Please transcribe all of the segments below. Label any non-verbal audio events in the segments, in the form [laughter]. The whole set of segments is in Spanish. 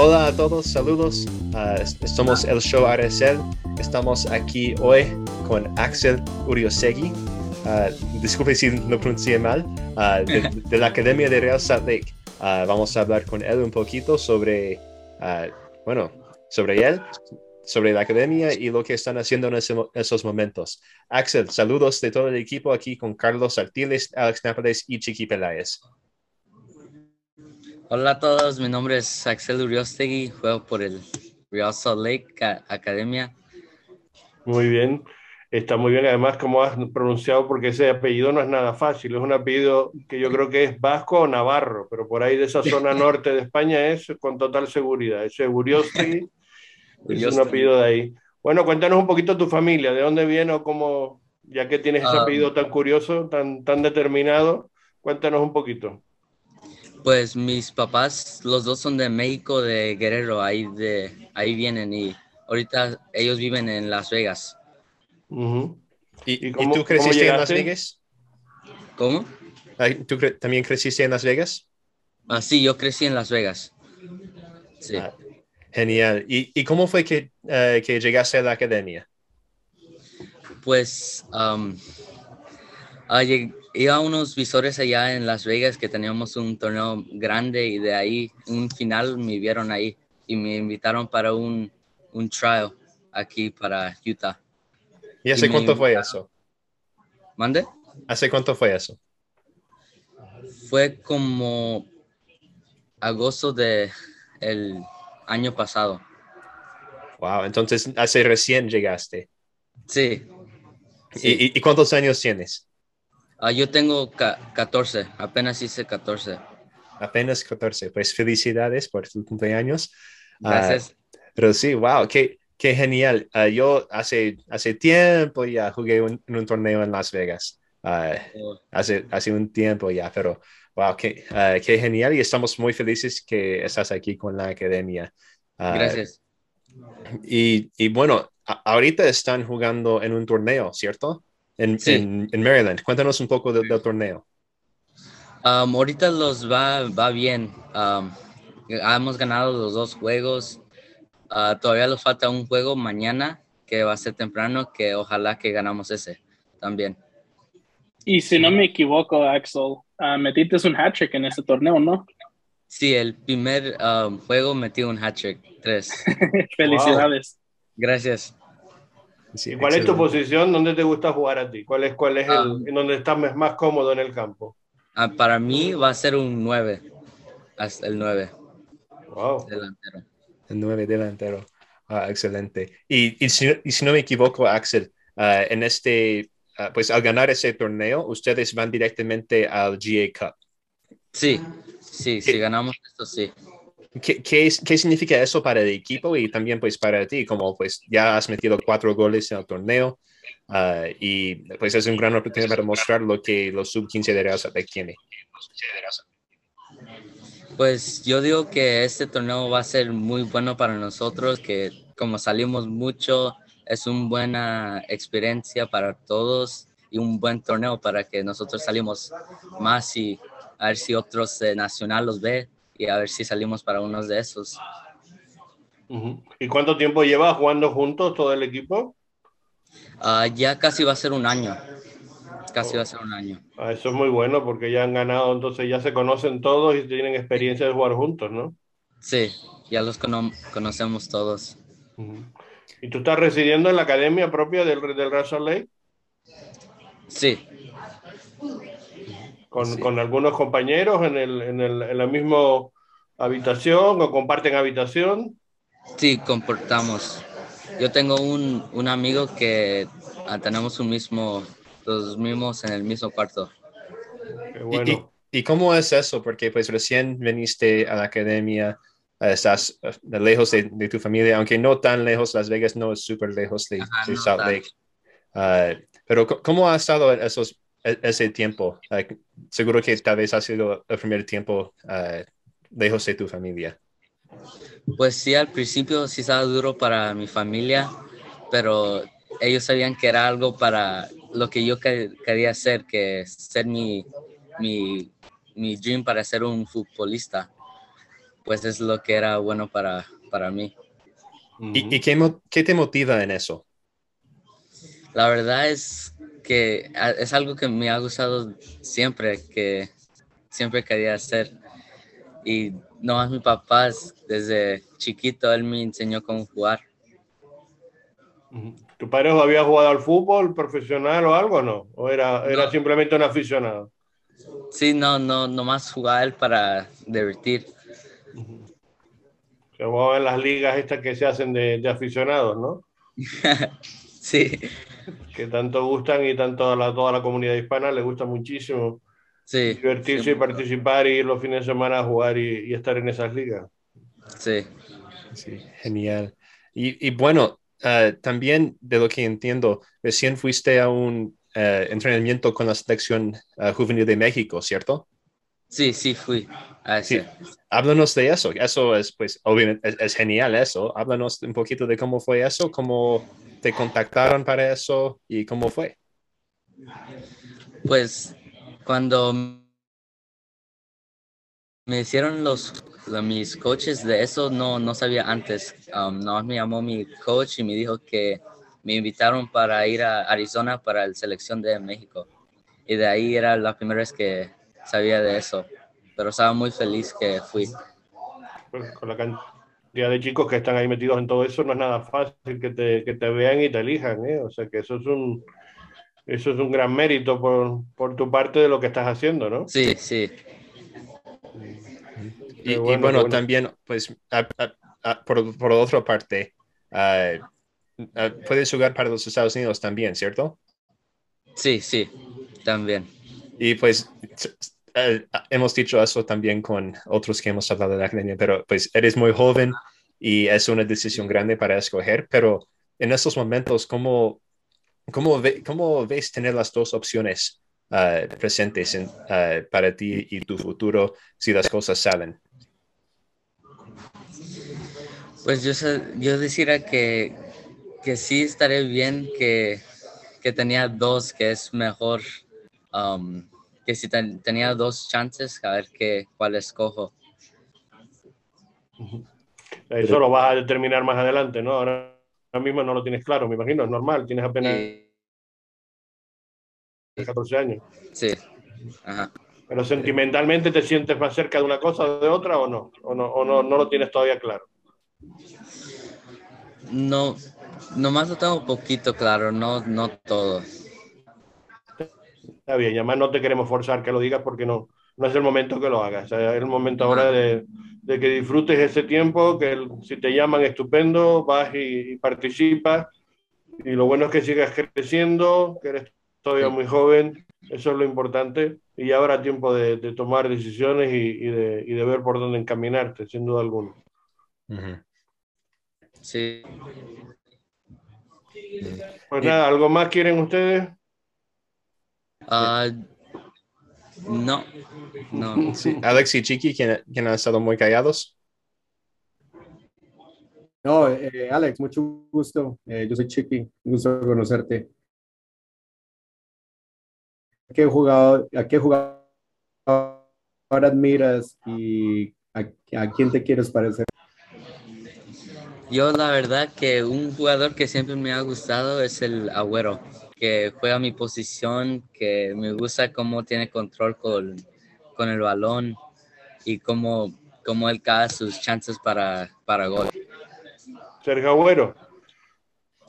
Hola a todos, saludos. Uh, somos el show Aresel. Estamos aquí hoy con Axel Uriosegui. Uh, disculpe si lo pronuncié mal. Uh, de, la Academia de Real Salt Lake. vamos a hablar con él un poquito sobre, bueno, sobre él, sobre la academia y lo que están haciendo en esos momentos. Axel, saludos de todo el equipo aquí con Carlos Artiles, Alex Nápoles y Chiqui Peláez. Hola a todos, mi nombre es Axel Uriostegui, juego por el Real Salt Lake Academia. Muy bien, está muy bien además como has pronunciado porque ese apellido no es nada fácil, es un apellido que yo creo que es vasco o navarro, pero por ahí de esa zona [laughs] norte de España es con total seguridad, ese Uriostegui es un apellido de ahí. Bueno, cuéntanos un poquito tu familia, de dónde viene o cómo, ya que tienes ese ah. apellido tan curioso, tan, tan determinado, cuéntanos un poquito. Pues mis papás, los dos son de México, de Guerrero, ahí, de, ahí vienen y ahorita ellos viven en Las Vegas. ¿Y, tú creciste en Las Vegas? ¿Cómo? ¿Tú también creciste en Las Vegas? Ah, sí, yo crecí en Las Vegas. Sí. Ah, genial. ¿Y, cómo fue que, eh, que, llegaste a la academia? Pues um, iba a unos visores allá en Las Vegas que teníamos un torneo grande y de ahí, un final, me vieron ahí y me invitaron para un, un trial aquí para Utah. ¿Y hace cuánto fue eso? ¿Mande? ¿Hace cuánto fue eso? Fue como agosto de el año pasado. Wow, entonces hace recién llegaste. Sí. ¿Y, cuántos años tienes? Ah, yo tengo 14, apenas hice 14. Apenas 14, pues felicidades por tu cumpleaños. Ah, Gracias. pero sí, wow, qué, qué genial. Ah, yo hace, hace tiempo ya jugué en un torneo en Las Vegas. Oh. hace, hace un tiempo ya, pero wow, qué, qué, genial y estamos muy felices que estás aquí con la academia. Gracias. Y, y bueno, ahorita están jugando en un torneo, ¿cierto? En, Maryland. Cuéntanos un poco del, torneo. Um, ahorita los va, va bien. Um, hemos ganado los dos juegos. Uh, todavía nos falta un juego mañana que va a ser temprano, que ojalá que ganamos ese también. Y si no me equivoco, Axel, uh, metiste un hat-trick en ese torneo, ¿no? Sí, el primer um, juego metí un hat-trick, tres. [laughs] Felicidades. Gracias. ¿Cuál es tu posición? ¿Dónde te gusta jugar a ti? ¿Cuál es, cuál es el, ah. en donde estás más cómodo en el campo? Ah, para mí va a ser un 9, el 9. Wow. Delantero. El 9 delantero. Ah, excelente. Y, y, si, y, si, no me equivoco, Axel, uh, en este, uh, pues al ganar ese torneo, ustedes van directamente al GA Cup. Sí, sí, si ganamos esto, sí. ¿Qué, qué, qué significa eso para el equipo y también pues para ti? Como pues ya has metido cuatro goles en el torneo uh, y pues es un gran oportunidad para mostrar lo que los sub-15 de Real Salt tiene. Pues yo digo que este torneo va a ser muy bueno para nosotros, que como salimos mucho, es una buena experiencia para todos y un buen torneo para que nosotros salimos más y a ver si otros de Nacional los ve y a ver si salimos para unos de esos. ¿Y cuánto tiempo lleva jugando juntos todo el equipo? Ah, ya casi va a ser un año. Casi va a ser un año. Ah, eso es muy bueno porque ya han ganado, entonces ya se conocen todos y tienen experiencia de jugar juntos, ¿no? Sí, ya los conocemos todos. ¿Y tú estás residiendo en la academia propia del, del Real Lake? Sí, con, algunos compañeros en, el, en, el, en la misma habitación o comparten habitación. Sí, comportamos. Yo tengo un, un amigo que ah, tenemos un mismo, los mismos en el mismo cuarto. bueno. ¿Y, ¿Y, cómo es eso? Porque pues recién viniste a la academia, ah, estás ah, lejos de, de, tu familia, aunque no tan lejos, Las Vegas no es súper lejos de, Salt Lake. pero ¿cómo ha estado esos ese tiempo? seguro que tal vez ha sido el primer tiempo uh, lejos de tu familia. Pues sí, al principio sí estaba duro para mi familia, pero ellos sabían que era algo para lo que yo quería hacer, que ser mi, mi, mi dream para ser un futbolista. pues es lo que era bueno para, para mí. ¿Y, y qué, qué te motiva en eso? La verdad es que es algo que me ha gustado siempre, que siempre quería hacer. Y no más mi papá, es- desde chiquito, él me enseñó cómo jugar. ¿Tu padre había jugado al fútbol profesional o algo no? ¿O era, era No. simplemente un aficionado? Sí, no, no, nomás jugaba él para divertir. Se jugaba en las ligas estas que se hacen de, de aficionados, ¿no? [laughs] Sí, Que tanto gustan y tanto a la, toda la comunidad hispana le gusta muchísimo sí. divertirse sí, y participar y ir los fines de semana a jugar y, y estar en esas ligas. Sí, Sí, genial. Y, y bueno, ah, también de lo que entiendo, recién fuiste a un eh, entrenamiento con la selección ah, juvenil de México, ¿cierto? Sí, sí, fui a Sí. Háblanos de eso. Eso es, pues, obviamente, es, es genial eso. Háblanos un poquito de cómo fue eso, cómo te contactaron para eso y cómo fue. Pues cuando me hicieron los, lo- mis coaches de eso, no, no sabía antes. Um, no me llamó mi coach y me dijo que me invitaron para ir a Arizona para la selección de México. Y de ahí era la primera vez que sabía de eso. Pero estaba muy feliz que fui. Pues, con la cantidad de chicos que están ahí metidos en todo eso, no es nada fácil que te, que te vean y te elijan, ¿eh? O sea que eso es un, eso es un gran mérito por, por tu parte de lo que estás haciendo, ¿no? Sí, sí. Y, Qué y bueno, bueno, bueno. también, pues, a- a- a- por, por otra parte, puedes jugar para los Estados Unidos también, ¿cierto? Sí, sí, también. Y pues eh, hemos dicho eso también con otros que hemos hablado de la academia, pero pues eres muy joven y es una decisión grande para escoger, pero en estos momentos, ¿cómo, cómo, ve- cómo ves tener las dos opciones ah, presentes en, ah, para ti y tu futuro si las cosas salen? Pues yo, yo decía que, que sí estaré bien que, que tenía dos, que es mejor, um, que si ten- tenía dos chances, a ver qué, cuál escojo. Eso lo vas a determinar más adelante, ¿no? Ahora, ahora mismo no lo tienes claro, me imagino, es normal, tienes apenas Y- 14 años. sí, ajá. Pero sentimentalmente te sientes más cerca de una cosa o de otra o no, o no, o no, no lo tienes todavía claro. No, nomás lo tengo poquito claro, no, no todo. Está bien, y además no te queremos forzar que lo digas porque no, no es el momento que lo hagas. O sea, es el momento ahora de, de que disfrutes ese tiempo, que el- si te llaman, estupendo, vas y, y participas. Y lo bueno es que sigas creciendo, que eres todavía muy joven, eso es lo importante. Y habrá tiempo de, de tomar decisiones y, y de, y de ver por dónde encaminarte, sin duda alguna. Sí. Pues nada, ¿algo más quieren ustedes? Ah, no, no. Sí, Alex y Chiqui, quien, quien han estado muy callados. No, eh, Alex, mucho gusto. Eh, yo soy Chiqui, un gusto conocerte. ¿A qué jugador, a qué jugador admiras y a, a quién te quieres parecer? Yo la verdad que un jugador que siempre me ha gustado es el Agüero, que juega mi posición, que me gusta cómo tiene control con, con el balón y cómo, cómo él cae sus chances para, para gol. Sergio Agüero.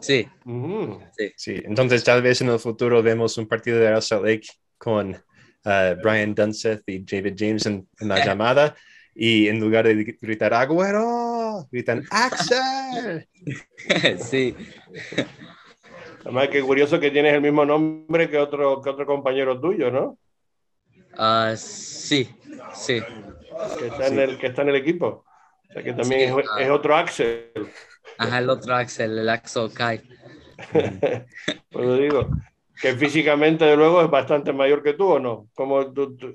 Sí, Ujú. Sí, entonces tal vez en el futuro vemos un partido de Elsa Lake con uh, Brian Dunseth y David James en, en la llamada y en lugar de gritar Agüero, gritan Axel. [laughs] sí, Además, qué curioso que tienes el mismo nombre que otro, que otro compañero tuyo, ¿no? Ah, sí, sí, Que está, en el, que está en el equipo. O sea, que también Sí, es, ah. es otro Axel. ajá, el otro Axel, el Axel Kai. [laughs] Pues lo digo. Que físicamente, de luego, es bastante mayor que tú, ¿o no? Como tú, tú-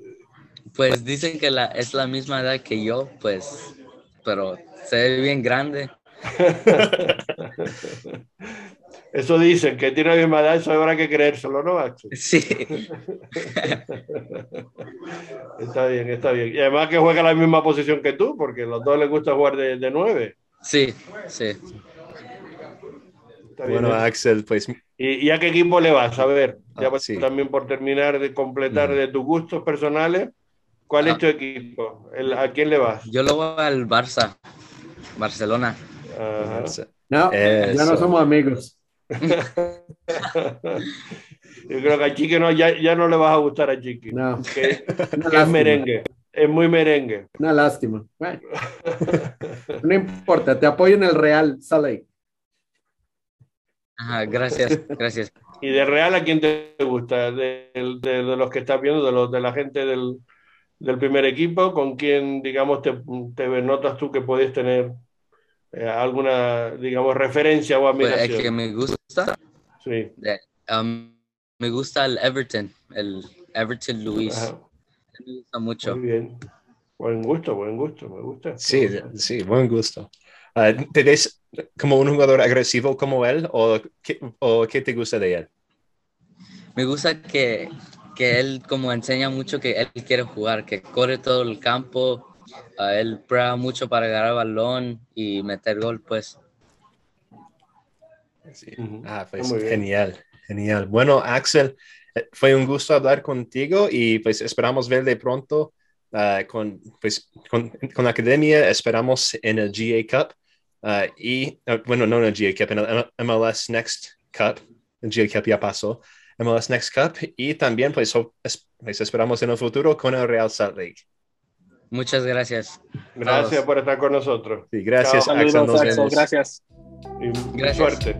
Pues dicen que la, es la misma edad que yo, pues, pero se ve bien grande. [laughs] Eso dicen, que tiene la misma edad, eso habrá que creérselo, ¿no, Axel? Sí, [laughs] Está bien, está bien. Y además que juega la misma posición que tú, porque a los dos les gusta jugar de, de nueve. Sí, sí. Está bien, Bueno, ¿eh? Axel, pues ¿Y, y a qué equipo le vas? A ver, ya Ah, sí. también por terminar de completar Ujú. de tus gustos personales, ¿cuál Ah. es tu equipo? El- ¿A quién le vas? Yo lo voy al Barça, Barcelona. Ajá. No, ya Eso. no somos amigos. [laughs] Yo creo que a Chiqui no, ya, ya no le vas a gustar a Chiqui. No, Que, [laughs] que es merengue. Es muy merengue. Una lástima. Bueno, [laughs] no importa, te apoyo en el Real Salt Ajá, gracias, gracias. ¿Y de Real a quién te gusta? De, de- de los que estás viendo, de, los, de la gente del, del primer equipo, ¿con quién, digamos, te, te notas tú que puedes tener eh, alguna, digamos, referencia o Pues admiración? el que me gusta, Sí. de- um, me gusta el Everton, el Everton Luis. Ajá. Me gusta mucho. Muy bien. Buen gusto, buen gusto, me gusta. sí, sí, buen gusto. Ah, ¿Te ves como un jugador agresivo como él o qué, o qué te gusta de él? Me gusta que, que él como enseña mucho que él quiere jugar, que corre todo el campo, ah, él prueba mucho para agarrar balón y meter gol, pues. Sí. Ujú. Ah, pues bien. genial, genial. Bueno, Axel, eh, fue un gusto hablar contigo y pues esperamos verle pronto ah, con, pues, con, con la academia, esperamos en el GA Cup ah, y, ah, bueno, no en el GA Cup, en el MLS Next Cup, el GA Cup ya pasó, MLS Next Cup y también pues, pues, esperamos en el futuro con el Real Salt Lake. Muchas gracias. Gracias por estar con nosotros. Sí, gracias, Saludos, Gracias. Y gracias. suerte.